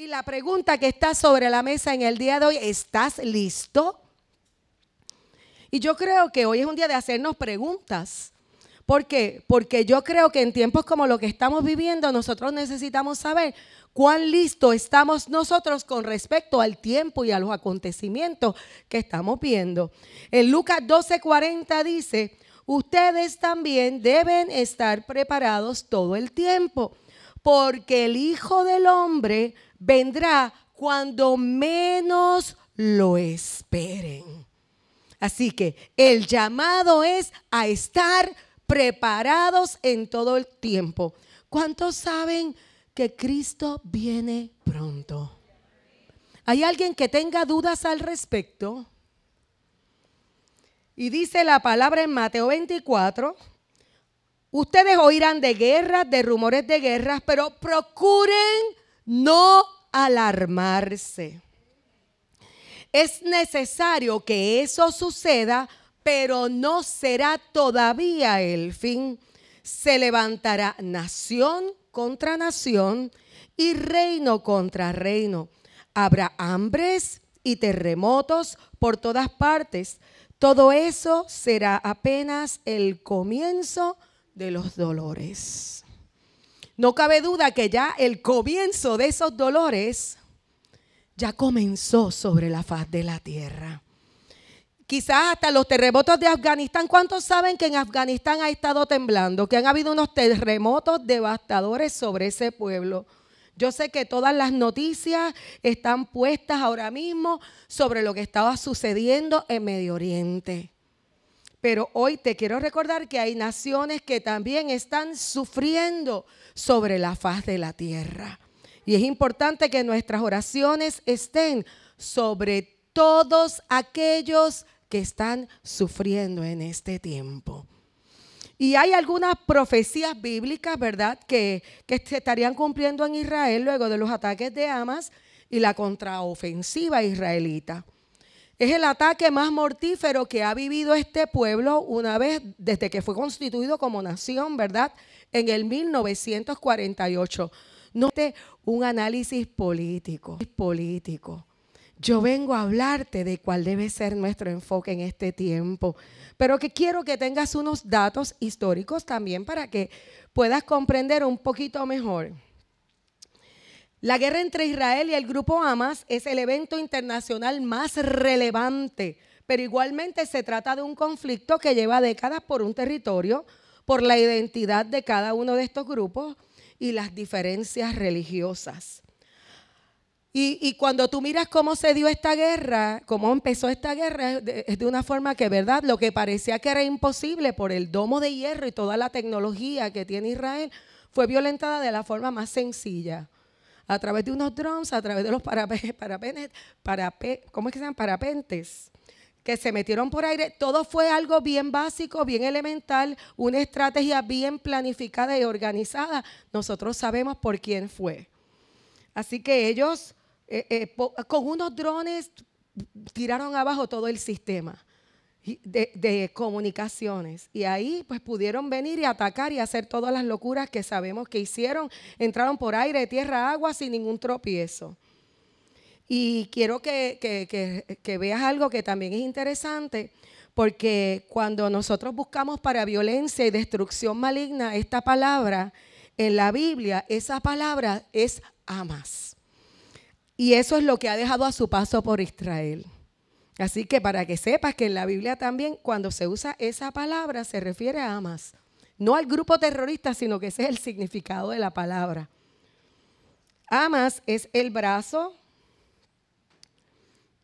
Y la pregunta que está sobre la mesa en el día de hoy, ¿estás listo? Y yo creo que hoy es un día de hacernos preguntas. ¿Por qué? Porque yo creo que en tiempos como lo que estamos viviendo, nosotros necesitamos saber cuán listo estamos nosotros con respecto al tiempo y a los acontecimientos que estamos viendo. En Lucas 12:40 dice, ustedes también deben estar preparados todo el tiempo, porque el Hijo del Hombre vendrá cuando menos lo esperen. Así que el llamado es a estar preparados en todo el tiempo. ¿Cuántos saben que Cristo viene pronto? ¿Hay alguien que tenga dudas al respecto? Y dice la palabra en Mateo 24, ustedes oirán de guerras, de rumores de guerras, pero procuren no alarmarse. Es necesario que eso suceda pero no será todavía el fin. Se levantará nación contra nación y reino contra reino. Habrá hambres y terremotos por todas partes. Todo eso será apenas el comienzo de los dolores. No cabe duda que ya el comienzo de esos dolores ya comenzó sobre la faz de la tierra quizás hasta los terremotos de Afganistán. ¿Cuántos saben que en Afganistán ha estado temblando? Que han habido unos terremotos devastadores sobre ese pueblo. Yo sé que todas las noticias están puestas ahora mismo sobre lo que estaba sucediendo en Medio Oriente. Pero hoy te quiero recordar que hay naciones que también están sufriendo sobre la faz de la tierra. Y es importante que nuestras oraciones estén sobre todos aquellos que están sufriendo en este tiempo. Y hay algunas profecías bíblicas, ¿verdad?, que, que, se estarían cumpliendo en Israel luego de los ataques de Hamas y la contraofensiva israelita. Es el ataque más mortífero que ha vivido este pueblo una vez desde que fue constituido como nación, ¿verdad? En el 1948. Note un análisis político, político. Yo vengo a hablarte de cuál debe ser nuestro enfoque en este tiempo, pero que quiero que tengas unos datos históricos también para que puedas comprender un poquito mejor. La guerra entre Israel y el grupo Hamas es el evento internacional más relevante, pero igualmente se trata de un conflicto que lleva décadas por un territorio, por la identidad de cada uno de estos grupos y las diferencias religiosas. Y, cuando tú miras cómo se dio esta guerra, cómo empezó esta guerra, es de, una forma que, ¿verdad? Lo que parecía que era imposible por el domo de hierro y toda la tecnología que tiene Israel, fue violentada de la forma más sencilla. A través de unos drones, a través de los parapentes, ¿cómo es que se llaman? Parapentes que se metieron por aire. Todo fue algo bien básico, bien elemental, una estrategia bien planificada y organizada. Nosotros sabemos por quién fue. Así que ellos eh, eh, con unos drones tiraron abajo todo el sistema de, comunicaciones. Y ahí pues pudieron venir y atacar y hacer todas las locuras que sabemos que hicieron. Entraron por aire, tierra, agua sin ningún tropiezo. Y quiero que, que veas algo que también es interesante, porque cuando nosotros buscamos para violencia y destrucción maligna esta palabra, en la Biblia esa palabra es amas. Y eso es lo que ha dejado a su paso por Israel. Así que para que sepas que en la Biblia también cuando se usa esa palabra se refiere a Hamas. No al grupo terrorista, sino que ese es el significado de la palabra. Hamas es el brazo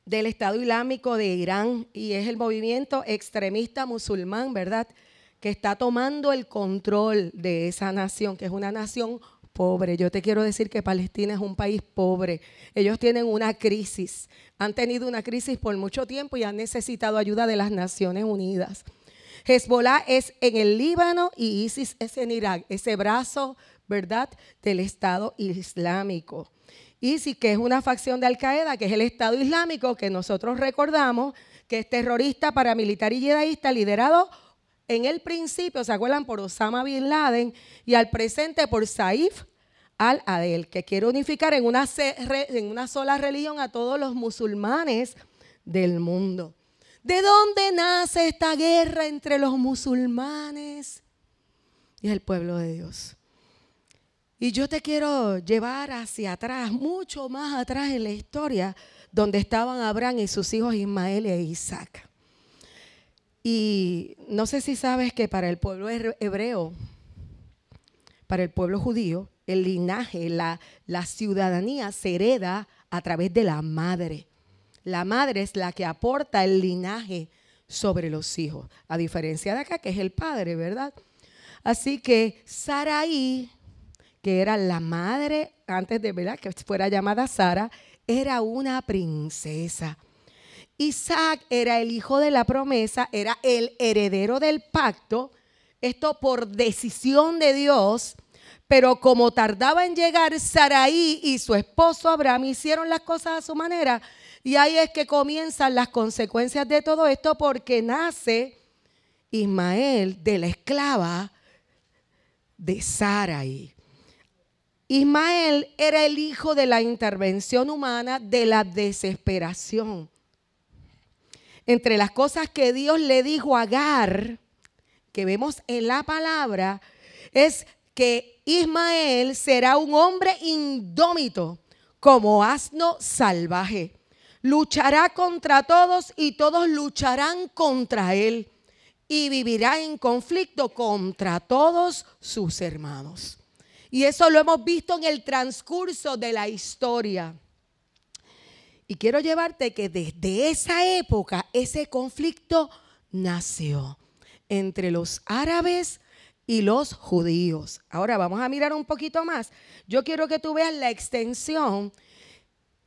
del Estado Islámico de Irán y es el movimiento extremista musulmán, ¿verdad? Que está tomando el control de esa nación, que es una nación pobre. Yo te quiero decir que Palestina es un país pobre. Ellos tienen una crisis. Han tenido una crisis por mucho tiempo y han necesitado ayuda de las Naciones Unidas. Hezbollah es en el Líbano y ISIS es en Irak, ese brazo, ¿verdad?, del Estado Islámico. ISIS, que es una facción de Al Qaeda, que es el Estado Islámico, que nosotros recordamos que es terrorista, paramilitar y yihadista, liderado en el principio, ¿se acuerdan? Por Osama Bin Laden y al presente por Saif al Adel, que quiere unificar en una, en una sola religión a todos los musulmanes del mundo. ¿De dónde nace esta guerra entre los musulmanes y el pueblo de Dios? Y yo te quiero llevar hacia atrás, mucho más atrás en la historia, donde estaban Abraham y sus hijos Ismael e Isaac. Y no sé si sabes que para el pueblo hebreo, para el pueblo judío, el linaje, la, la ciudadanía se hereda a través de la madre. La madre es la que aporta el linaje sobre los hijos, a diferencia de acá, que es el padre, ¿verdad? Así que Saraí, que era la madre, antes de ¿verdad? que fuera llamada Sara, era una princesa. Isaac era el hijo de la promesa, era el heredero del pacto, esto por decisión de Dios, pero como tardaba en llegar, Saraí y su esposo Abraham hicieron las cosas a su manera. Y ahí es que comienzan las consecuencias de todo esto porque nace Ismael de la esclava de Saraí. Ismael era el hijo de la intervención humana, de la desesperación. Entre las cosas que Dios le dijo a Agar, que vemos en la palabra, es que Ismael será un hombre indómito, como asno salvaje. Luchará contra todos y todos lucharán contra él. Y vivirá en conflicto contra todos sus hermanos. Y eso lo hemos visto en el transcurso de la historia. Y quiero llevarte que desde esa época ese conflicto nació entre los árabes y los judíos. Ahora vamos a mirar un poquito más. Yo quiero que tú veas la extensión.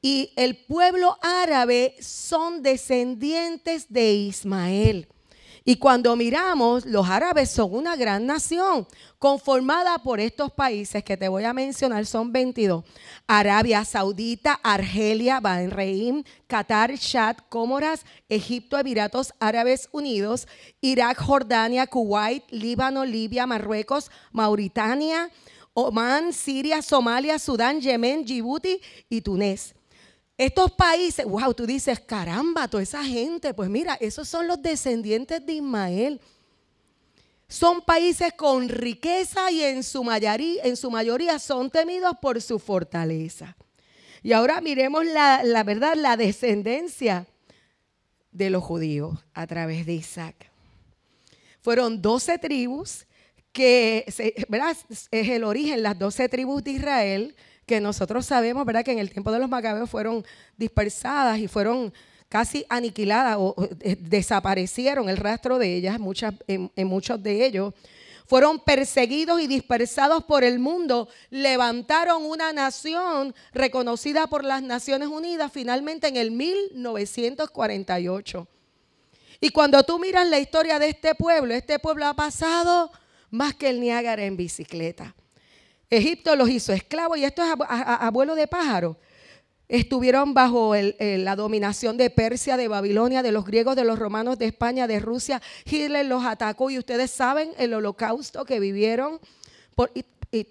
Y el pueblo árabe son descendientes de Ismael. Y cuando miramos, los árabes son una gran nación conformada por estos países que te voy a mencionar, son 22. Arabia Saudita, Argelia, Bahrein, Qatar, Chad, Comoras, Egipto, Emiratos Árabes Unidos, Irak, Jordania, Kuwait, Líbano, Libia, Marruecos, Mauritania, Oman, Siria, Somalia, Sudán, Yemen, Djibouti y Túnez. Estos países, wow, tú dices, caramba, toda esa gente, pues mira, esos son los descendientes de Ismael. Son países con riqueza y en su, mayoría, en su mayoría son temidos por su fortaleza. Y ahora miremos la, la verdad, la descendencia de los judíos a través de Isaac. Fueron 12 tribus que, ¿verdad? Es el origen, las 12 tribus de Israel que nosotros sabemos, ¿verdad? Que en el tiempo de los macabeos fueron dispersadas y fueron casi aniquiladas o eh, desaparecieron el rastro de ellas, muchas, en, muchos de ellos. Fueron perseguidos y dispersados por el mundo, levantaron una nación reconocida por las Naciones Unidas finalmente en el 1948. Y cuando tú miras la historia de este pueblo, este pueblo ha pasado más que el Niágara en bicicleta. Egipto los hizo esclavos y esto es abuelo de pájaro. Estuvieron bajo la dominación de Persia, de Babilonia, de los griegos, de los romanos, de España, de Rusia. Hitler los atacó y ustedes saben el holocausto que vivieron por,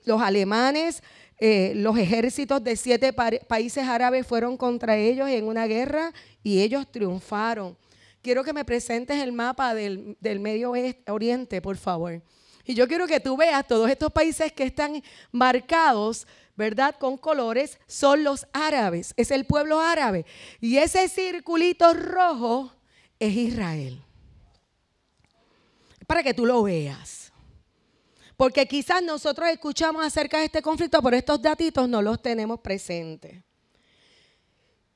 los alemanes, eh, los ejércitos de siete países árabes fueron contra ellos en una guerra y ellos triunfaron. Quiero que me presentes el mapa del, del Medio Oriente, por favor. Y yo quiero que tú veas todos estos países que están marcados, ¿verdad? Con colores, son los árabes, es el pueblo árabe. Y ese circulito rojo es Israel. Para que tú lo veas. Porque quizás nosotros escuchamos acerca de este conflicto, pero estos datitos no los tenemos presentes.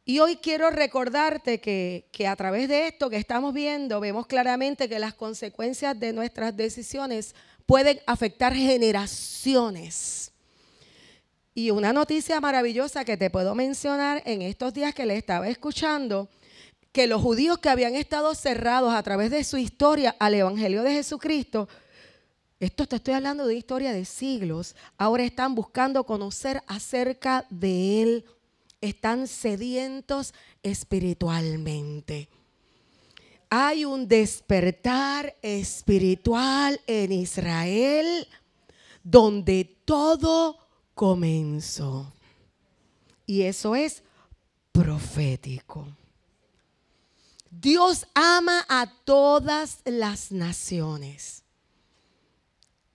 Y hoy quiero recordarte que, que, a través de esto que estamos viendo, vemos claramente que las consecuencias de nuestras decisiones pueden afectar generaciones. Y una noticia maravillosa que te puedo mencionar en estos días que le estaba escuchando, que los judíos que habían estado cerrados a través de su historia al Evangelio de Jesucristo, esto te estoy hablando de historia de siglos, ahora están buscando conocer acerca de Él, están sedientos espiritualmente hay un despertar espiritual en Israel donde todo comenzó. Y eso es profético. Dios ama a todas las naciones.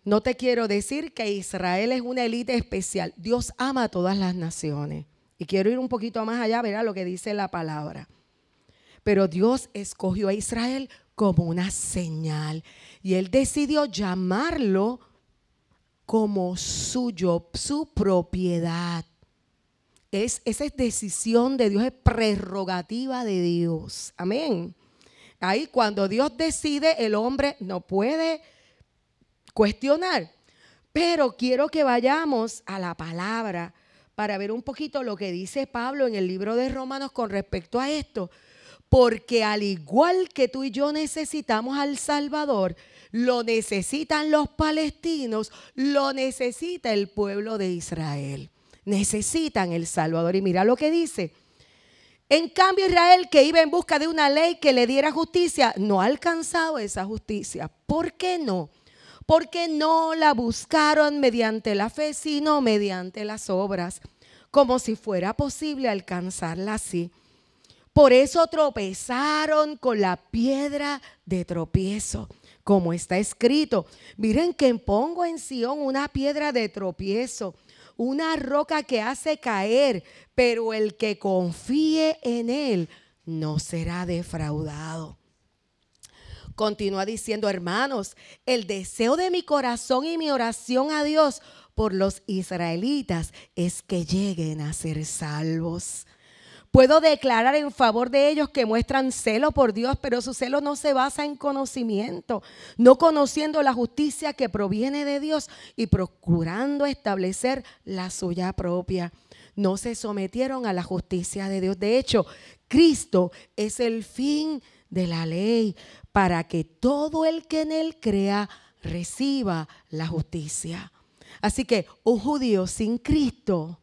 No te quiero decir que Israel es una élite especial. Dios ama a todas las naciones. Y quiero ir un poquito más allá, verá lo que dice la palabra. Pero Dios escogió a Israel como una señal. Y él decidió llamarlo como suyo, su propiedad. Es, esa es decisión de Dios, es prerrogativa de Dios. Amén. Ahí cuando Dios decide, el hombre no puede cuestionar. Pero quiero que vayamos a la palabra para ver un poquito lo que dice Pablo en el libro de Romanos con respecto a esto. Porque al igual que tú y yo necesitamos al Salvador, lo necesitan los palestinos, lo necesita el pueblo de Israel. Necesitan el Salvador. Y mira lo que dice. En cambio, Israel, que iba en busca de una ley que le diera justicia, no ha alcanzado esa justicia. ¿Por qué no? Porque no la buscaron mediante la fe, sino mediante las obras, como si fuera posible alcanzarla así. Por eso tropezaron con la piedra de tropiezo, como está escrito. Miren que pongo en Sión una piedra de tropiezo, una roca que hace caer, pero el que confíe en él no será defraudado. Continúa diciendo, hermanos, el deseo de mi corazón y mi oración a Dios por los israelitas es que lleguen a ser salvos. Puedo declarar en favor de ellos que muestran celo por Dios, pero su celo no se basa en conocimiento, no conociendo la justicia que proviene de Dios y procurando establecer la suya propia. No se sometieron a la justicia de Dios. De hecho, Cristo es el fin de la ley para que todo el que en él crea reciba la justicia. Así que un judío sin Cristo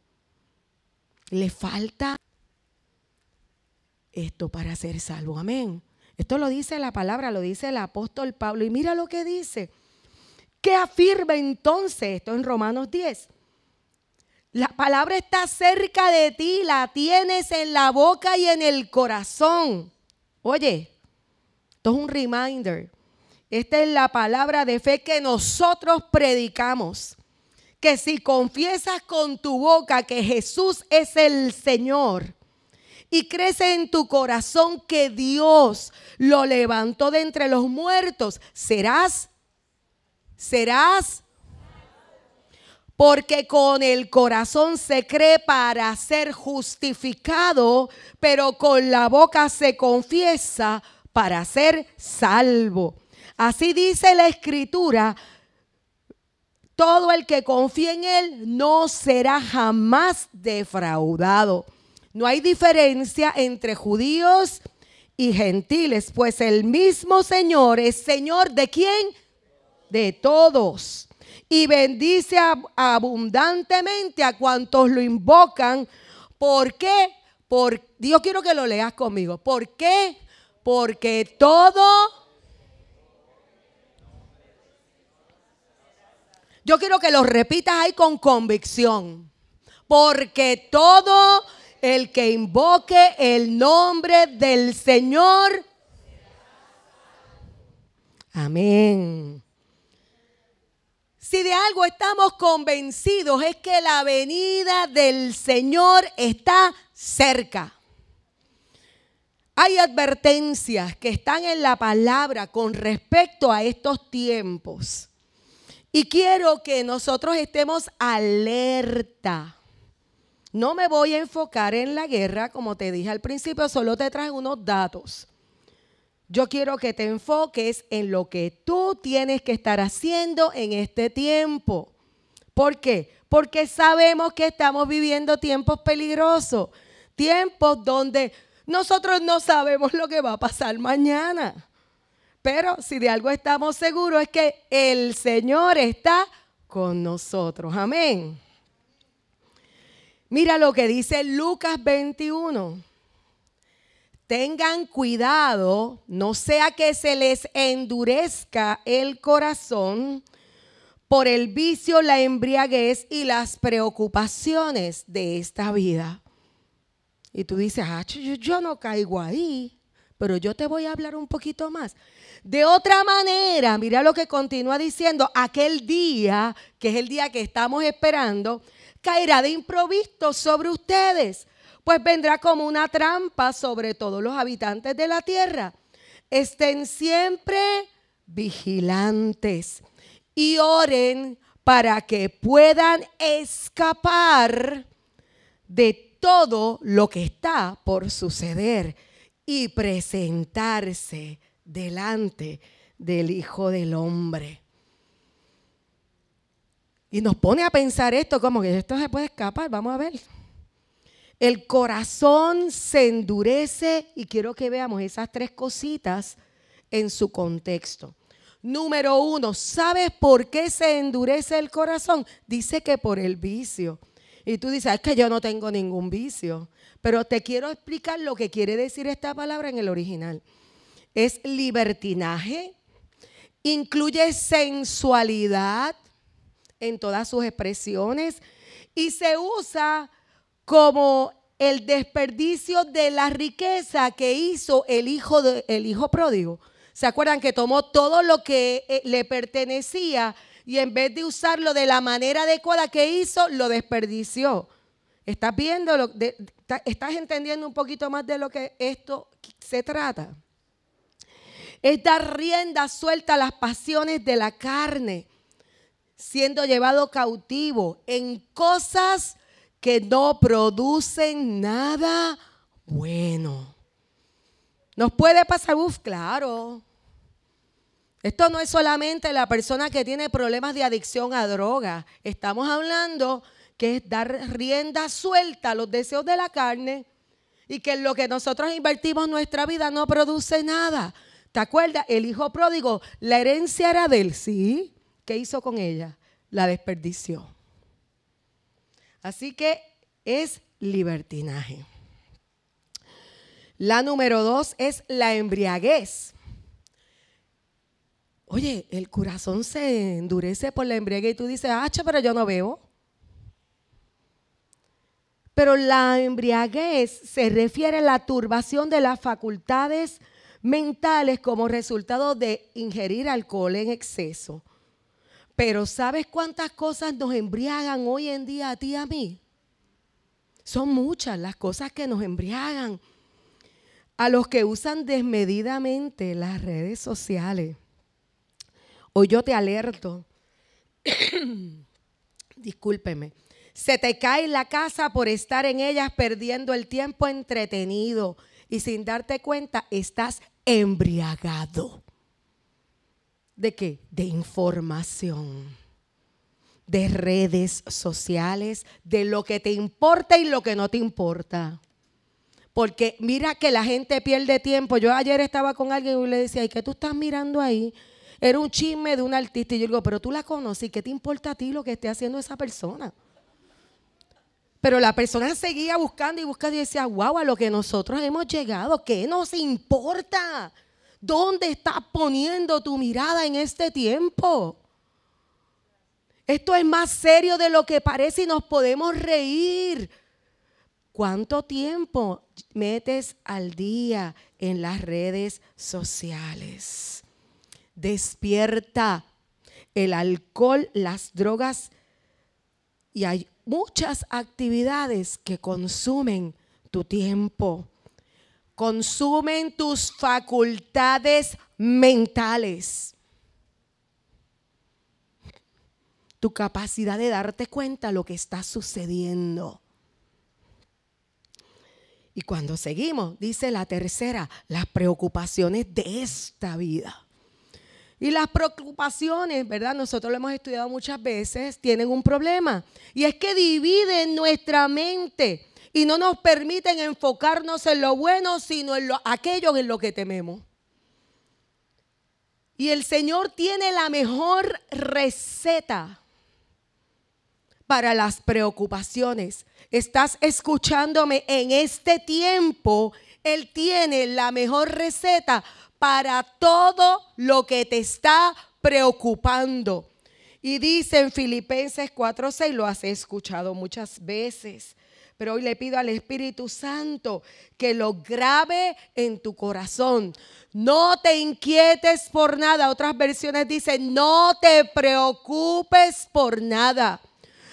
le falta esto para ser salvo. Amén. Esto lo dice la palabra, lo dice el apóstol Pablo. Y mira lo que dice. ¿Qué afirma entonces esto en Romanos 10? La palabra está cerca de ti, la tienes en la boca y en el corazón. Oye, esto es un reminder. Esta es la palabra de fe que nosotros predicamos. Que si confiesas con tu boca que Jesús es el Señor, y crece en tu corazón que Dios lo levantó de entre los muertos, serás, serás, porque con el corazón se cree para ser justificado, pero con la boca se confiesa para ser salvo. Así dice la escritura, todo el que confía en Él no será jamás defraudado. No hay diferencia entre judíos y gentiles, pues el mismo Señor es Señor de quién? De todos. Y bendice abundantemente a cuantos lo invocan. ¿Por qué? Por, Dios quiero que lo leas conmigo. ¿Por qué? Porque todo... Yo quiero que lo repitas ahí con convicción. Porque todo el que invoque el nombre del Señor. Amén. Si de algo estamos convencidos es que la venida del Señor está cerca. Hay advertencias que están en la palabra con respecto a estos tiempos. Y quiero que nosotros estemos alerta. No me voy a enfocar en la guerra, como te dije al principio, solo te traje unos datos. Yo quiero que te enfoques en lo que tú tienes que estar haciendo en este tiempo. ¿Por qué? Porque sabemos que estamos viviendo tiempos peligrosos, tiempos donde nosotros no sabemos lo que va a pasar mañana. Pero si de algo estamos seguros es que el Señor está con nosotros. Amén. Mira lo que dice Lucas 21. Tengan cuidado, no sea que se les endurezca el corazón, por el vicio, la embriaguez y las preocupaciones de esta vida. Y tú dices, ah, yo, yo no caigo ahí, pero yo te voy a hablar un poquito más. De otra manera, mira lo que continúa diciendo, aquel día, que es el día que estamos esperando, caerá de improviso sobre ustedes, pues vendrá como una trampa sobre todos los habitantes de la tierra. Estén siempre vigilantes y oren para que puedan escapar de todo lo que está por suceder y presentarse delante del Hijo del Hombre. Y nos pone a pensar esto como que esto se puede escapar, vamos a ver. El corazón se endurece y quiero que veamos esas tres cositas en su contexto. Número uno, ¿sabes por qué se endurece el corazón? Dice que por el vicio. Y tú dices, es que yo no tengo ningún vicio. Pero te quiero explicar lo que quiere decir esta palabra en el original. Es libertinaje, incluye sensualidad en todas sus expresiones y se usa como el desperdicio de la riqueza que hizo el hijo, de, el hijo pródigo. ¿Se acuerdan que tomó todo lo que eh, le pertenecía y en vez de usarlo de la manera adecuada que hizo, lo desperdició? ¿Estás viendo? Lo, ¿Estás entendiendo un poquito más de lo que esto se trata? Es dar rienda suelta a las pasiones de la carne, siendo llevado cautivo en cosas que no producen nada bueno. Nos puede pasar, uff, claro. Esto no es solamente la persona que tiene problemas de adicción a droga. Estamos hablando que es dar rienda suelta a los deseos de la carne y que lo que nosotros invertimos nuestra vida no produce nada. ¿Te acuerdas? El hijo pródigo, la herencia era de él, ¿sí? ¿Qué hizo con ella? La desperdició. Así que es libertinaje. La número dos es la embriaguez. Oye, el corazón se endurece por la embriaguez y tú dices, ah, pero yo no bebo. Pero la embriaguez se refiere a la turbación de las facultades mentales como resultado de ingerir alcohol en exceso. Pero ¿sabes cuántas cosas nos embriagan hoy en día a ti y a mí? Son muchas las cosas que nos embriagan a los que usan desmedidamente las redes sociales. Hoy yo te alerto, discúlpeme, se te cae la casa por estar en ellas perdiendo el tiempo entretenido y sin darte cuenta estás embriagado. ¿De qué? De información, de redes sociales, de lo que te importa y lo que no te importa. Porque mira que la gente pierde tiempo. Yo ayer estaba con alguien y le decía, ¿y qué tú estás mirando ahí? Era un chisme de un artista. Y yo digo, pero tú la conoces, ¿qué te importa a ti lo que esté haciendo esa persona? Pero la persona seguía buscando y buscando y decía, wow, a lo que nosotros hemos llegado, ¿qué nos importa? ¿Dónde estás poniendo tu mirada en este tiempo? Esto es más serio de lo que parece y nos podemos reír. ¿Cuánto tiempo metes al día en las redes sociales? Despierta el alcohol, las drogas y hay muchas actividades que consumen tu tiempo, consumen tus facultades mentales, tu capacidad de darte cuenta de lo que está sucediendo. Y cuando seguimos, dice la tercera, las preocupaciones de esta vida. Y las preocupaciones, ¿verdad? Nosotros lo hemos estudiado muchas veces, tienen un problema. Y es que dividen nuestra mente y no nos permiten enfocarnos en lo bueno, sino en lo, aquello en lo que tememos. Y el Señor tiene la mejor receta para las preocupaciones. Estás escuchándome en este tiempo. Él tiene la mejor receta para todo lo que te está preocupando. Y dice en Filipenses 4:6, lo has escuchado muchas veces, pero hoy le pido al Espíritu Santo que lo grabe en tu corazón. No te inquietes por nada. Otras versiones dicen, no te preocupes por nada.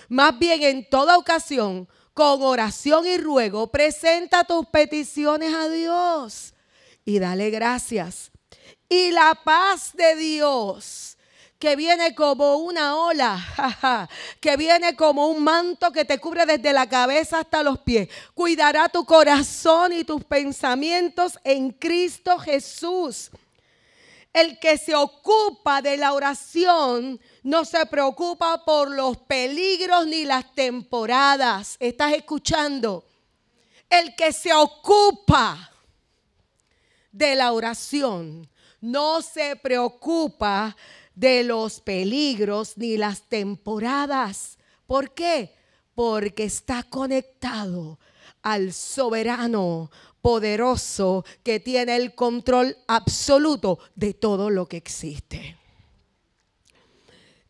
Más bien en toda ocasión, con oración y ruego, presenta tus peticiones a Dios y dale gracias. Y la paz de Dios que viene como una ola, que viene como un manto que te cubre desde la cabeza hasta los pies. Cuidará tu corazón y tus pensamientos en Cristo Jesús. El que se ocupa de la oración no se preocupa por los peligros ni las temporadas. ¿Estás escuchando? El que se ocupa de la oración no se preocupa de los peligros ni las temporadas. ¿Por qué? Porque está conectado al soberano poderoso que tiene el control absoluto de todo lo que existe.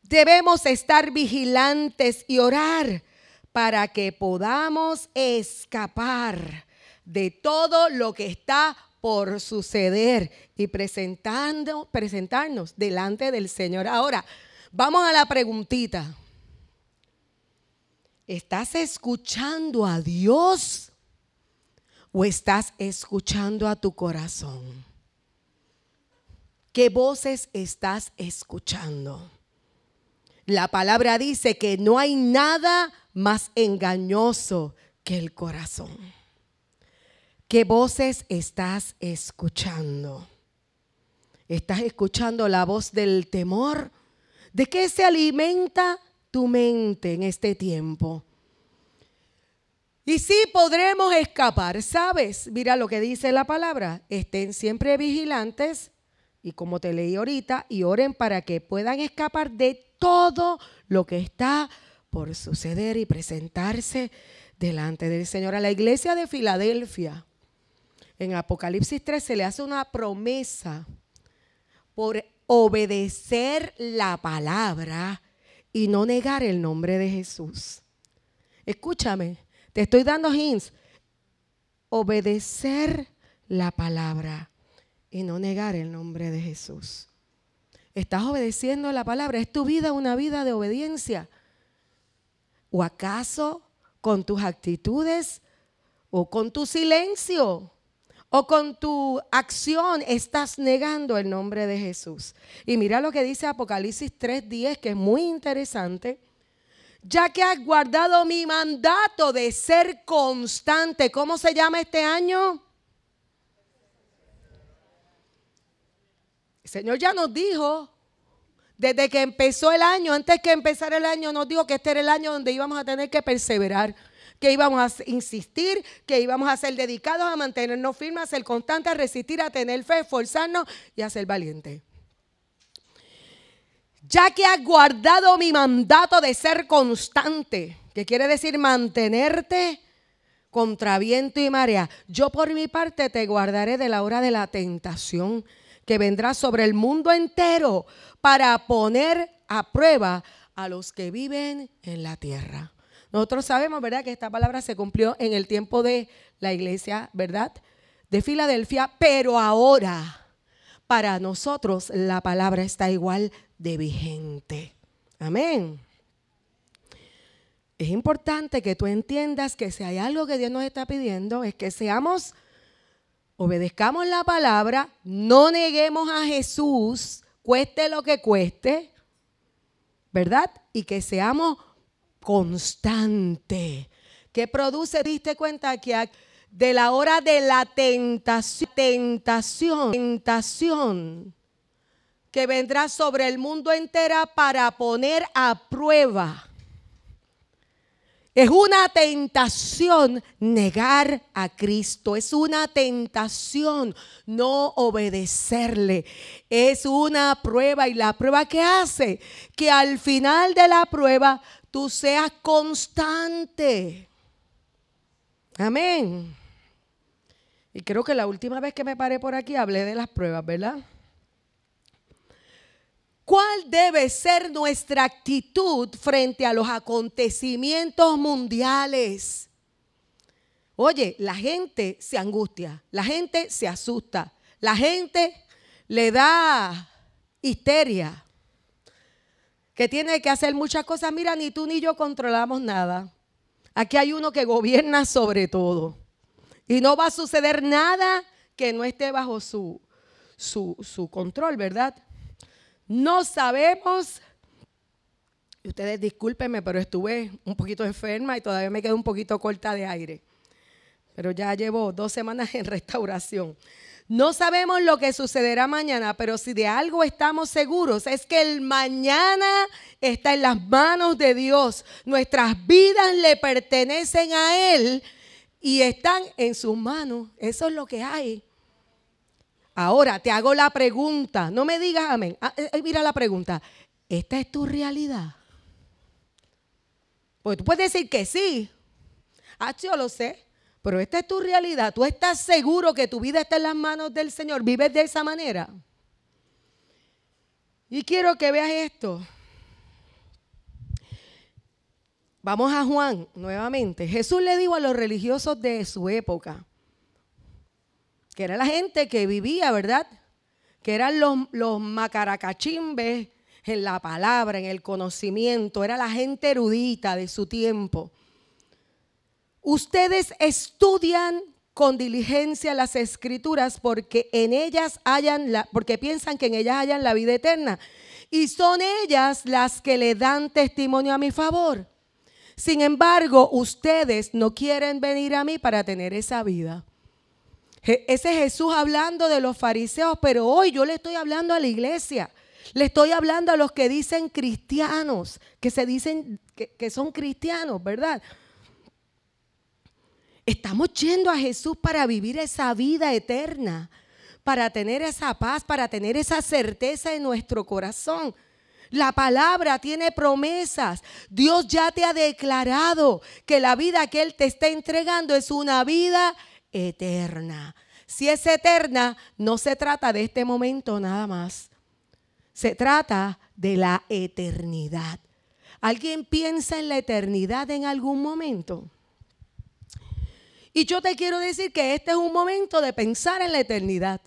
Debemos estar vigilantes y orar para que podamos escapar de todo lo que está por suceder y presentando, presentarnos delante del Señor. Ahora, vamos a la preguntita. ¿Estás escuchando a Dios o estás escuchando a tu corazón? ¿Qué voces estás escuchando? La palabra dice que no hay nada más engañoso que el corazón. ¿Qué voces estás escuchando? ¿Estás escuchando la voz del temor? ¿De qué se alimenta tu mente en este tiempo? Y sí podremos escapar, ¿sabes? Mira lo que dice la palabra. Estén siempre vigilantes y como te leí ahorita, y oren para que puedan escapar de todo lo que está por suceder y presentarse delante del Señor. A la iglesia de Filadelfia, en Apocalipsis 3 se le hace una promesa por obedecer la palabra y no negar el nombre de Jesús. Escúchame, te estoy dando hints. Obedecer la palabra y no negar el nombre de Jesús. ¿Estás obedeciendo la palabra? ¿Es tu vida una vida de obediencia? ¿O acaso con tus actitudes o con tu silencio? O con tu acción estás negando el nombre de Jesús. Y mira lo que dice Apocalipsis 3:10, que es muy interesante. Ya que has guardado mi mandato de ser constante. ¿Cómo se llama este año? El Señor ya nos dijo, desde que empezó el año, antes que empezar el año, nos dijo que este era el año donde íbamos a tener que perseverar que íbamos a insistir, que íbamos a ser dedicados a mantenernos firmes, a ser constantes, a resistir, a tener fe, esforzarnos y a ser valientes. Ya que has guardado mi mandato de ser constante, que quiere decir mantenerte contra viento y marea, yo por mi parte te guardaré de la hora de la tentación que vendrá sobre el mundo entero para poner a prueba a los que viven en la tierra. Nosotros sabemos, ¿verdad?, que esta palabra se cumplió en el tiempo de la iglesia, ¿verdad?, de Filadelfia, pero ahora para nosotros la palabra está igual de vigente. Amén. Es importante que tú entiendas que si hay algo que Dios nos está pidiendo es que seamos, obedezcamos la palabra, no neguemos a Jesús, cueste lo que cueste, ¿verdad? Y que seamos constante, que produce, diste cuenta que de la hora de la tentación, tentación, tentación que vendrá sobre el mundo entera para poner a prueba. Es una tentación negar a Cristo, es una tentación no obedecerle, es una prueba y la prueba que hace que al final de la prueba tú seas constante. Amén. Y creo que la última vez que me paré por aquí hablé de las pruebas, ¿verdad? ¿Cuál debe ser nuestra actitud frente a los acontecimientos mundiales? Oye, la gente se angustia, la gente se asusta, la gente le da histeria, que tiene que hacer muchas cosas. Mira, ni tú ni yo controlamos nada. Aquí hay uno que gobierna sobre todo. Y no va a suceder nada que no esté bajo su, su, control, ¿verdad? No sabemos, ustedes discúlpenme, pero estuve un poquito enferma y todavía me quedo un poquito corta de aire. Pero ya llevo dos semanas en restauración. No sabemos lo que sucederá mañana, pero si de algo estamos seguros es que el mañana está en las manos de Dios. Nuestras vidas le pertenecen a Él y están en sus manos. Eso es lo que hay. Ahora te hago la pregunta, no me digas amén. Ah, eh, eh, mira la pregunta, ¿esta es tu realidad? Pues tú puedes decir que sí. Ah, yo lo sé. Pero esta es tu realidad. ¿Tú estás seguro que tu vida está en las manos del Señor? ¿Vives de esa manera? Y quiero que veas esto. Vamos a Juan nuevamente. Jesús le dijo a los religiosos de su época, que era la gente que vivía, ¿verdad? Que eran los, los macaracachimbes en la palabra, en el conocimiento, era la gente erudita de su tiempo. Ustedes estudian con diligencia las escrituras porque en ellas hayan la, porque piensan que en ellas hayan la vida eterna y son ellas las que le dan testimonio a mi favor. Sin embargo, ustedes no quieren venir a mí para tener esa vida. Ese Jesús hablando de los fariseos, pero hoy yo le estoy hablando a la iglesia. Le estoy hablando a los que dicen cristianos, que se dicen que, que son cristianos, ¿verdad? Estamos yendo a Jesús para vivir esa vida eterna, para tener esa paz, para tener esa certeza en nuestro corazón. La palabra tiene promesas. Dios ya te ha declarado que la vida que Él te está entregando es una vida eterna. Si es eterna, no se trata de este momento nada más. Se trata de la eternidad. ¿Alguien piensa en la eternidad en algún momento? Y yo te quiero decir que este es un momento de pensar en la eternidad.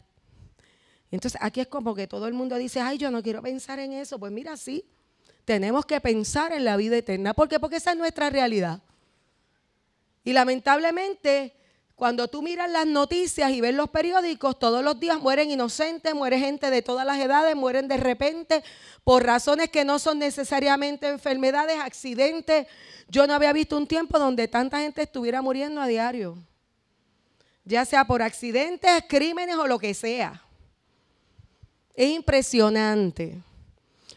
Entonces aquí es como que todo el mundo dice, ay, yo no quiero pensar en eso. Pues mira, sí, tenemos que pensar en la vida eterna. ¿Por qué? Porque esa es nuestra realidad. Y lamentablemente, cuando tú miras las noticias y ves los periódicos, todos los días mueren inocentes, muere gente de todas las edades, mueren de repente por razones que no son necesariamente enfermedades, accidentes, yo no había visto un tiempo donde tanta gente estuviera muriendo a diario, ya sea por accidentes, crímenes o lo que sea. Es impresionante,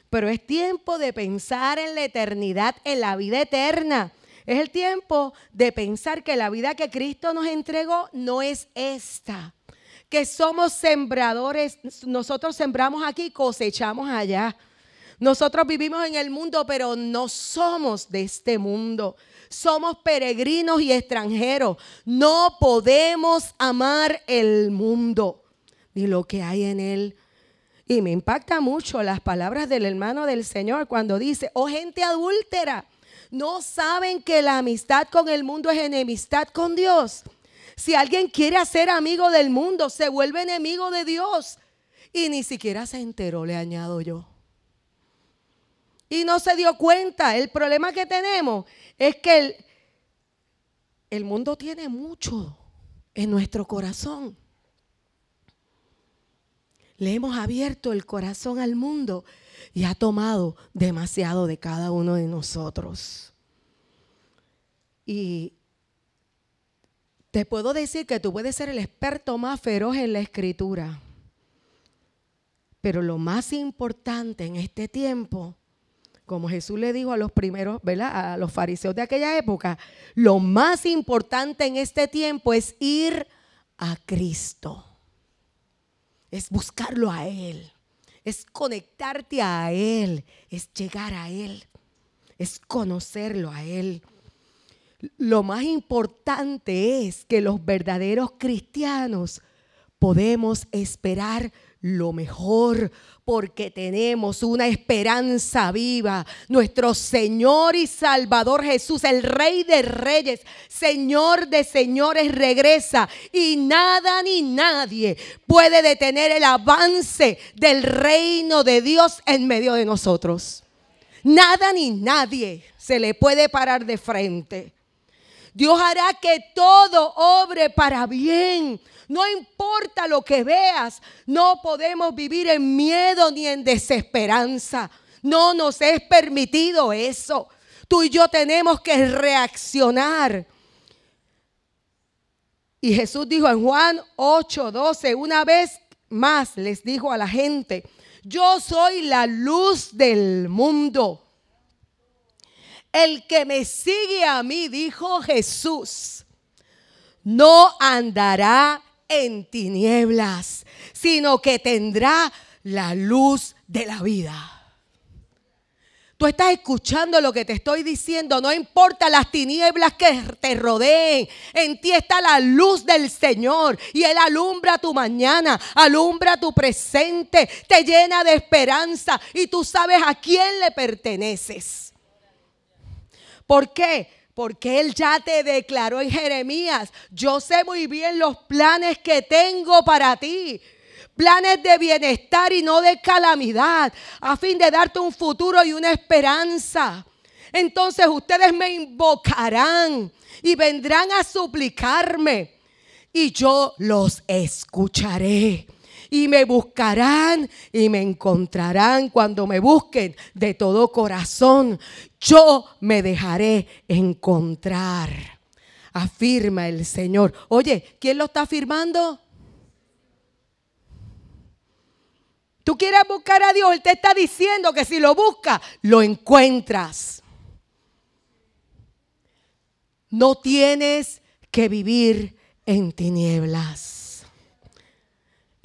pero es tiempo de pensar en la eternidad, en la vida eterna. Es el tiempo de pensar que la vida que Cristo nos entregó no es esta. Que somos sembradores, nosotros sembramos aquí, cosechamos allá. Nosotros vivimos en el mundo, pero no somos de este mundo. Somos peregrinos y extranjeros. No podemos amar el mundo ni lo que hay en él. Y me impacta mucho las palabras del hermano del Señor cuando dice, oh gente adúltera, ¿no saben que la amistad con el mundo es enemistad con Dios? Si alguien quiere ser amigo del mundo, se vuelve enemigo de Dios. Y ni siquiera se enteró, le añado yo y no se dio cuenta. El problema que tenemos es que el, el mundo tiene mucho en nuestro corazón. Le hemos abierto el corazón al mundo y ha tomado demasiado de cada uno de nosotros. Y te puedo decir que tú puedes ser el experto más feroz en la escritura. Pero lo más importante en este tiempo como Jesús le dijo a los primeros, ¿verdad? A los fariseos de aquella época, lo más importante en este tiempo es ir a Cristo. Es buscarlo a Él. Es conectarte a Él. Es llegar a Él. Es conocerlo a Él. Lo más importante es que los verdaderos cristianos podemos esperar lo mejor porque tenemos una esperanza viva. Nuestro Señor y Salvador Jesús, el Rey de Reyes, Señor de Señores, regresa y nada ni nadie puede detener el avance del reino de Dios en medio de nosotros. Nada ni nadie se le puede parar de frente. Dios hará que todo obre para bien no importa lo que veas, no podemos vivir en miedo ni en desesperanza. No nos es permitido eso. Tú y yo tenemos que reaccionar. Y Jesús dijo en Juan 8, 12, una vez más les dijo a la gente, yo soy la luz del mundo. El que me sigue a mí, dijo Jesús, no andará en tinieblas, sino que tendrá la luz de la vida. Tú estás escuchando lo que te estoy diciendo. No importa las tinieblas que te rodeen. En ti está la luz del Señor. Y Él alumbra tu mañana, alumbra tu presente, te llena de esperanza. Y tú sabes a quién le perteneces. ¿Por qué? Porque Él ya te declaró en Jeremías, yo sé muy bien los planes que tengo para ti. Planes de bienestar y no de calamidad, a fin de darte un futuro y una esperanza. Entonces ustedes me invocarán y vendrán a suplicarme y yo los escucharé y me buscarán y me encontrarán cuando me busquen de todo corazón. Yo me dejaré encontrar. Afirma el Señor. Oye, ¿quién lo está afirmando? Tú quieres buscar a Dios, Él te está diciendo que si lo buscas, lo encuentras. No tienes que vivir en tinieblas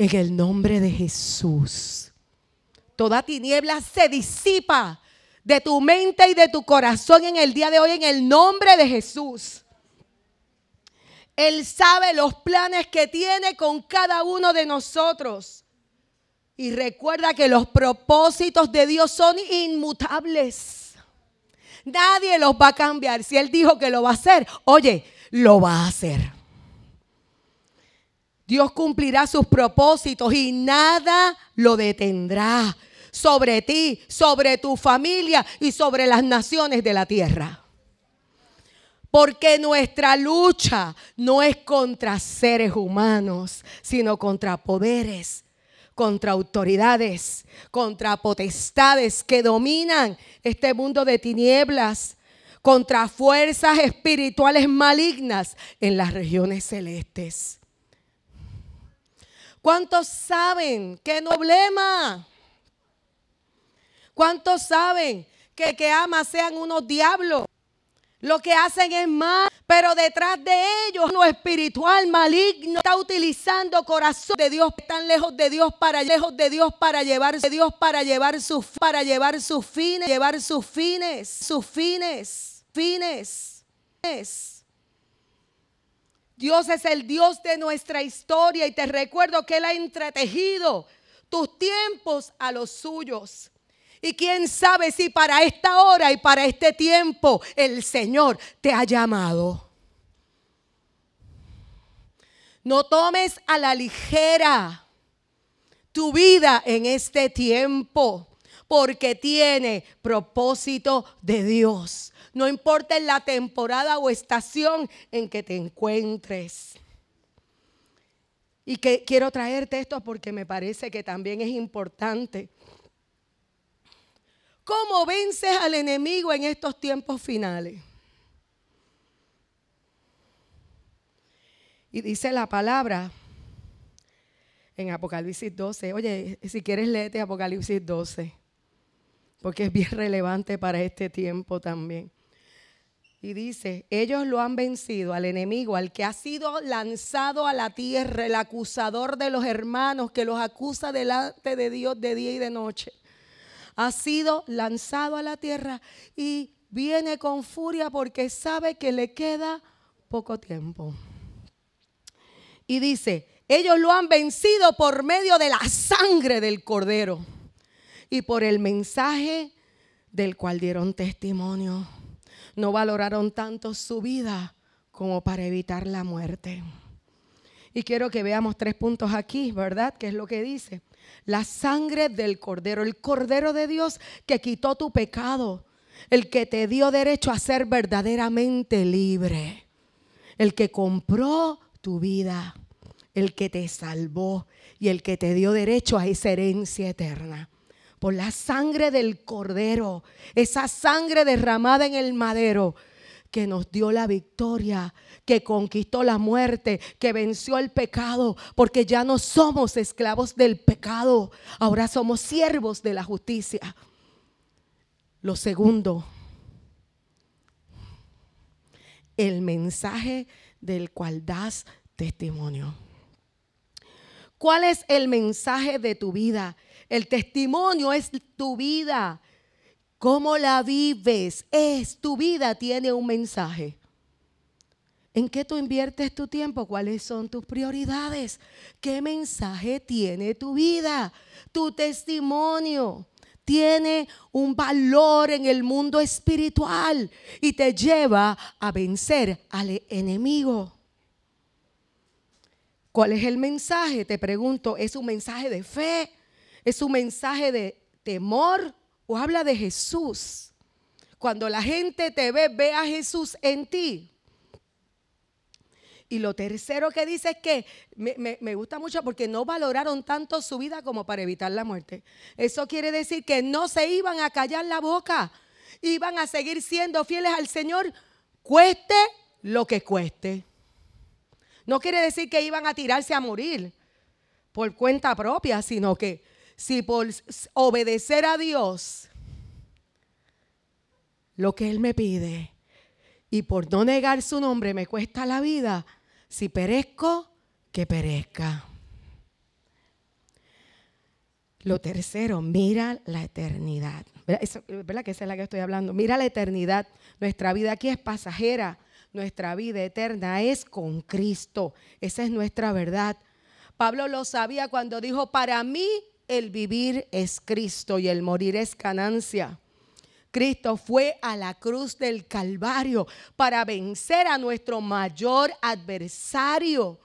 en el nombre de Jesús. Toda tiniebla se disipa de tu mente y de tu corazón en el día de hoy en el nombre de Jesús. Él sabe los planes que tiene con cada uno de nosotros. Y recuerda que los propósitos de Dios son inmutables. Nadie los va a cambiar. Si Él dijo que lo va a hacer, oye, lo va a hacer. Dios cumplirá sus propósitos y nada lo detendrá sobre ti, sobre tu familia y sobre las naciones de la tierra. Porque nuestra lucha no es contra seres humanos, sino contra poderes, contra autoridades, contra potestades que dominan este mundo de tinieblas, contra fuerzas espirituales malignas en las regiones celestes. ¿Cuántos saben que no problema? ¿Cuántos saben que que ama sean unos diablos? Lo que hacen es mal, pero detrás de ellos lo espiritual maligno está utilizando corazón de Dios, están lejos de Dios para lejos de Dios para llevar Dios para llevar sus para llevar sus fines, llevar sus fines, sus fines, fines. fines. Dios es el Dios de nuestra historia y te recuerdo que Él ha entretejido tus tiempos a los suyos. Y quién sabe si para esta hora y para este tiempo el Señor te ha llamado. No tomes a la ligera tu vida en este tiempo porque tiene propósito de Dios no importa en la temporada o estación en que te encuentres. Y que quiero traerte esto porque me parece que también es importante. ¿Cómo vences al enemigo en estos tiempos finales? Y dice la palabra en Apocalipsis 12. Oye, si quieres léete Apocalipsis 12, porque es bien relevante para este tiempo también. Y dice, ellos lo han vencido al enemigo, al que ha sido lanzado a la tierra, el acusador de los hermanos que los acusa delante de Dios de día y de noche. Ha sido lanzado a la tierra y viene con furia porque sabe que le queda poco tiempo. Y dice, ellos lo han vencido por medio de la sangre del cordero y por el mensaje del cual dieron testimonio. No valoraron tanto su vida como para evitar la muerte. Y quiero que veamos tres puntos aquí, ¿verdad? ¿Qué es lo que dice? La sangre del cordero, el cordero de Dios que quitó tu pecado, el que te dio derecho a ser verdaderamente libre, el que compró tu vida, el que te salvó y el que te dio derecho a esa herencia eterna por la sangre del cordero, esa sangre derramada en el madero que nos dio la victoria, que conquistó la muerte, que venció el pecado, porque ya no somos esclavos del pecado, ahora somos siervos de la justicia. Lo segundo, el mensaje del cual das testimonio. ¿Cuál es el mensaje de tu vida? El testimonio es tu vida. ¿Cómo la vives? Es tu vida, tiene un mensaje. ¿En qué tú inviertes tu tiempo? ¿Cuáles son tus prioridades? ¿Qué mensaje tiene tu vida? Tu testimonio tiene un valor en el mundo espiritual y te lleva a vencer al enemigo. ¿Cuál es el mensaje? Te pregunto, ¿es un mensaje de fe? ¿Es un mensaje de temor o habla de Jesús? Cuando la gente te ve, ve a Jesús en ti. Y lo tercero que dice es que me, gusta mucho porque no valoraron tanto su vida como para evitar la muerte. Eso quiere decir que no se iban a callar la boca, iban a seguir siendo fieles al Señor, cueste lo que cueste. No quiere decir que iban a tirarse a morir por cuenta propia, sino que si por obedecer a Dios lo que Él me pide y por no negar su nombre me cuesta la vida, si perezco, que perezca. Lo tercero, mira la eternidad. ¿Verdad que esa es la que estoy hablando? Mira la eternidad. Nuestra vida aquí es pasajera. Nuestra vida eterna es con Cristo. Esa es nuestra verdad. Pablo lo sabía cuando dijo, para mí el vivir es Cristo y el morir es ganancia. Cristo fue a la cruz del Calvario para vencer a nuestro mayor adversario.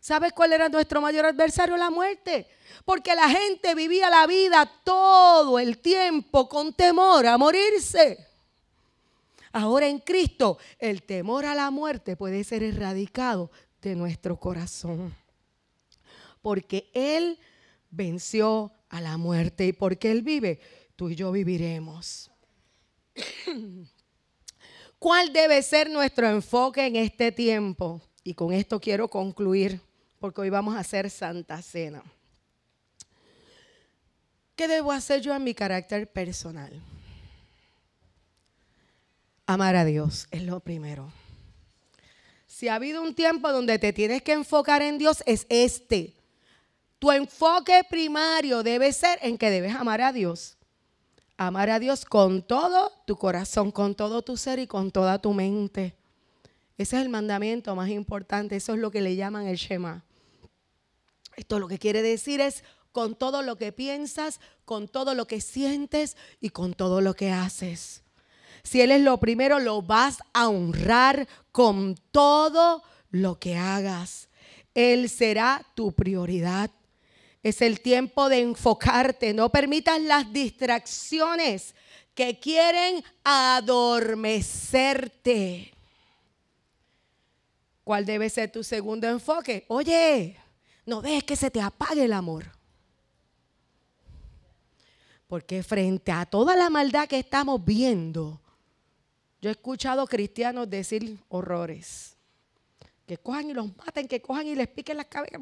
¿Sabes cuál era nuestro mayor adversario? La muerte. Porque la gente vivía la vida todo el tiempo con temor a morirse. Ahora en Cristo el temor a la muerte puede ser erradicado de nuestro corazón. Porque Él venció a la muerte y porque Él vive, tú y yo viviremos. ¿Cuál debe ser nuestro enfoque en este tiempo? Y con esto quiero concluir, porque hoy vamos a hacer Santa Cena. ¿Qué debo hacer yo en mi carácter personal? Amar a Dios es lo primero. Si ha habido un tiempo donde te tienes que enfocar en Dios, es este. Tu enfoque primario debe ser en que debes amar a Dios. Amar a Dios con todo tu corazón, con todo tu ser y con toda tu mente. Ese es el mandamiento más importante. Eso es lo que le llaman el Shema. Esto lo que quiere decir es con todo lo que piensas, con todo lo que sientes y con todo lo que haces. Si Él es lo primero, lo vas a honrar con todo lo que hagas. Él será tu prioridad. Es el tiempo de enfocarte. No permitas las distracciones que quieren adormecerte. ¿Cuál debe ser tu segundo enfoque? Oye, no dejes que se te apague el amor. Porque frente a toda la maldad que estamos viendo, yo he escuchado cristianos decir horrores. Que cojan y los maten, que cojan y les piquen las cabezas.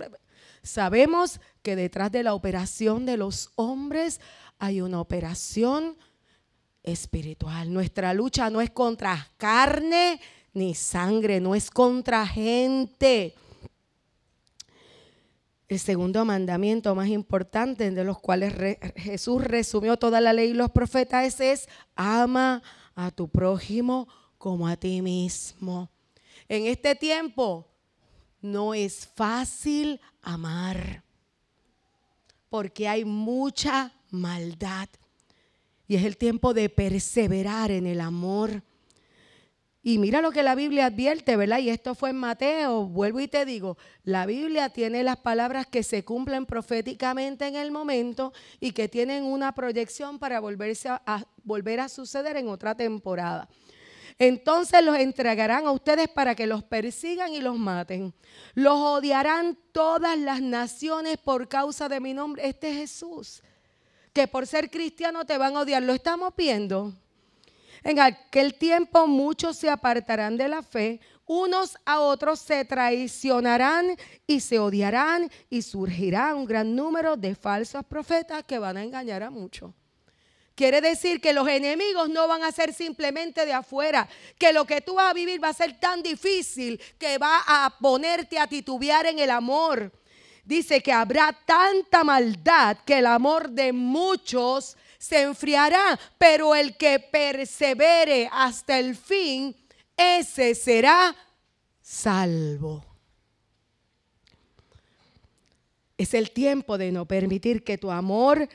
Sabemos que detrás de la operación de los hombres hay una operación espiritual. Nuestra lucha no es contra carne ni sangre, no es contra gente. El segundo mandamiento más importante de los cuales Jesús resumió toda la ley y los profetas es ama a tu prójimo como a ti mismo. En este tiempo no es fácil amar, porque hay mucha maldad. Y es el tiempo de perseverar en el amor. Y mira lo que la Biblia advierte, ¿verdad? Y esto fue en Mateo. Vuelvo y te digo, la Biblia tiene las palabras que se cumplen proféticamente en el momento y que tienen una proyección para volverse a, volver a suceder en otra temporada. Entonces los entregarán a ustedes para que los persigan y los maten. Los odiarán todas las naciones por causa de mi nombre. Este es Jesús. Que por ser cristiano te van a odiar. ¿Lo estamos viendo? En aquel tiempo muchos se apartarán de la fe, unos a otros se traicionarán y se odiarán y surgirá un gran número de falsos profetas que van a engañar a muchos. Quiere decir que los enemigos no van a ser simplemente de afuera, que lo que tú vas a vivir va a ser tan difícil que va a ponerte a titubear en el amor. Dice que habrá tanta maldad que el amor de muchos se enfriará, pero el que persevere hasta el fin, ese será salvo. Es el tiempo de no permitir que tu amor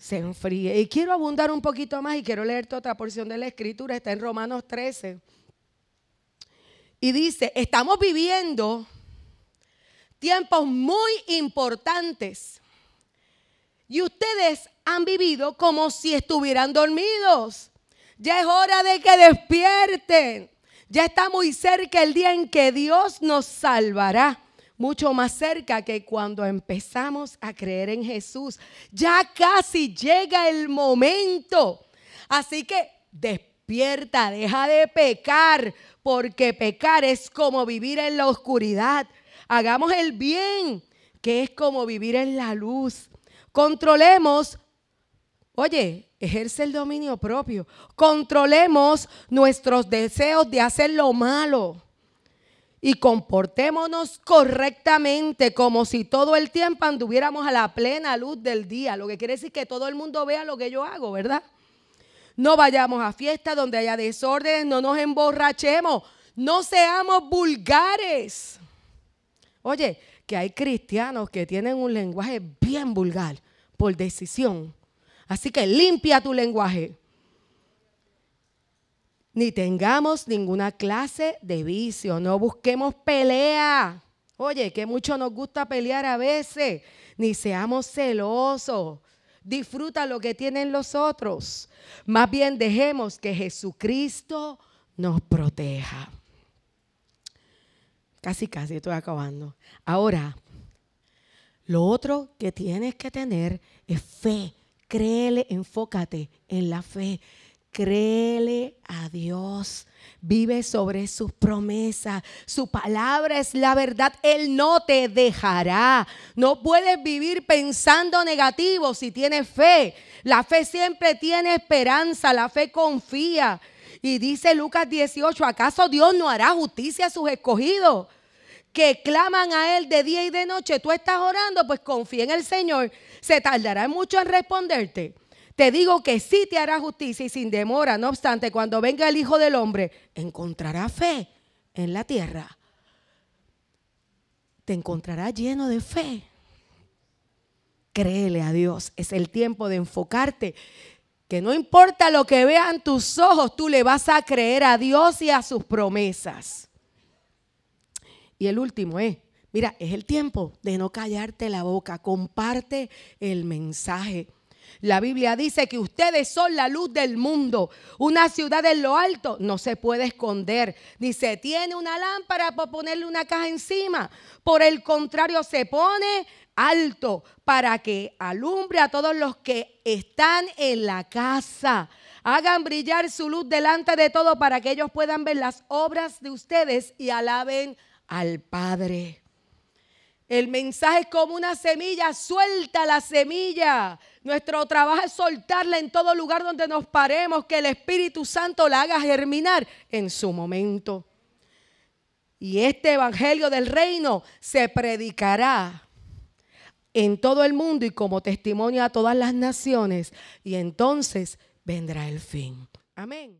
se enfríe. Y quiero abundar un poquito más y quiero leerte otra porción de la escritura, está en Romanos 13. Y dice, estamos viviendo tiempos muy importantes. Y ustedes han vivido como si estuvieran dormidos. Ya es hora de que despierten. Ya está muy cerca el día en que Dios nos salvará. Mucho más cerca que cuando empezamos a creer en Jesús. Ya casi llega el momento. Así que despierta, deja de pecar, porque pecar es como vivir en la oscuridad. Hagamos el bien, que es como vivir en la luz. Controlemos Oye, ejerce el dominio propio. Controlemos nuestros deseos de hacer lo malo. Y comportémonos correctamente como si todo el tiempo anduviéramos a la plena luz del día. Lo que quiere decir que todo el mundo vea lo que yo hago, ¿verdad? No vayamos a fiestas donde haya desorden, no nos emborrachemos, no seamos vulgares. Oye, que hay cristianos que tienen un lenguaje bien vulgar por decisión Así que limpia tu lenguaje. Ni tengamos ninguna clase de vicio, no busquemos pelea. Oye, que mucho nos gusta pelear a veces. Ni seamos celosos. Disfruta lo que tienen los otros. Más bien dejemos que Jesucristo nos proteja. Casi, casi estoy acabando. Ahora, lo otro que tienes que tener es fe Créele, enfócate en la fe. Créele a Dios. Vive sobre sus promesas. Su palabra es la verdad. Él no te dejará. No puedes vivir pensando negativo si tienes fe. La fe siempre tiene esperanza. La fe confía. Y dice Lucas 18, ¿acaso Dios no hará justicia a sus escogidos? que claman a Él de día y de noche, tú estás orando, pues confía en el Señor. Se tardará mucho en responderte. Te digo que sí te hará justicia y sin demora. No obstante, cuando venga el Hijo del Hombre, encontrará fe en la tierra. Te encontrará lleno de fe. Créele a Dios. Es el tiempo de enfocarte. Que no importa lo que vean tus ojos, tú le vas a creer a Dios y a sus promesas. Y el último es, mira, es el tiempo de no callarte la boca, comparte el mensaje. La Biblia dice que ustedes son la luz del mundo. Una ciudad en lo alto no se puede esconder, ni se tiene una lámpara para ponerle una caja encima. Por el contrario, se pone alto para que alumbre a todos los que están en la casa. Hagan brillar su luz delante de todo para que ellos puedan ver las obras de ustedes y alaben al Padre. El mensaje es como una semilla, suelta la semilla. Nuestro trabajo es soltarla en todo lugar donde nos paremos, que el Espíritu Santo la haga germinar en su momento. Y este Evangelio del Reino se predicará en todo el mundo y como testimonio a todas las naciones. Y entonces vendrá el fin. Amén.